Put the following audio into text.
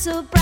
so bright.